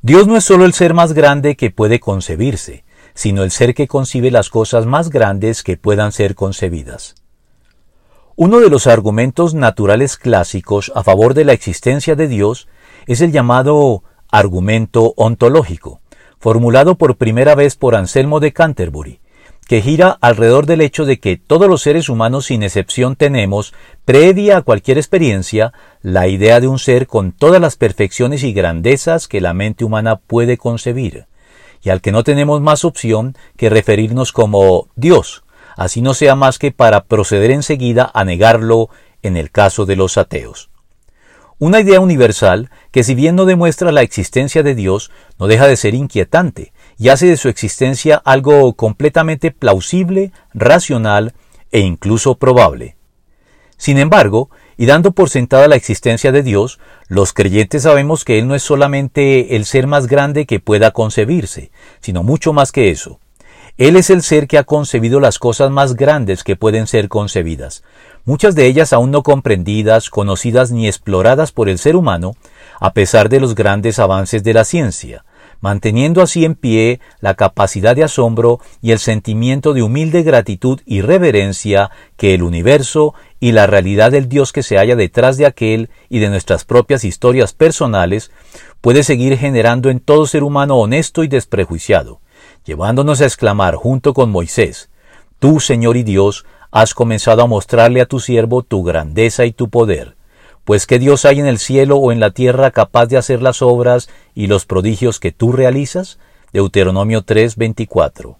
Dios no es solo el ser más grande que puede concebirse, sino el ser que concibe las cosas más grandes que puedan ser concebidas. Uno de los argumentos naturales clásicos a favor de la existencia de Dios es el llamado argumento ontológico, formulado por primera vez por Anselmo de Canterbury, que gira alrededor del hecho de que todos los seres humanos sin excepción tenemos, previa a cualquier experiencia, la idea de un ser con todas las perfecciones y grandezas que la mente humana puede concebir, y al que no tenemos más opción que referirnos como Dios, así no sea más que para proceder enseguida a negarlo en el caso de los ateos. Una idea universal que si bien no demuestra la existencia de Dios, no deja de ser inquietante, y hace de su existencia algo completamente plausible, racional e incluso probable. Sin embargo, y dando por sentada la existencia de Dios, los creyentes sabemos que Él no es solamente el ser más grande que pueda concebirse, sino mucho más que eso. Él es el ser que ha concebido las cosas más grandes que pueden ser concebidas, muchas de ellas aún no comprendidas, conocidas ni exploradas por el ser humano, a pesar de los grandes avances de la ciencia, manteniendo así en pie la capacidad de asombro y el sentimiento de humilde gratitud y reverencia que el universo y la realidad del Dios que se halla detrás de aquel y de nuestras propias historias personales puede seguir generando en todo ser humano honesto y desprejuiciado, llevándonos a exclamar junto con Moisés, Tú, Señor y Dios, has comenzado a mostrarle a tu siervo tu grandeza y tu poder pues ¿qué Dios hay en el cielo o en la tierra capaz de hacer las obras y los prodigios que tú realizas? Deuteronomio 3:24.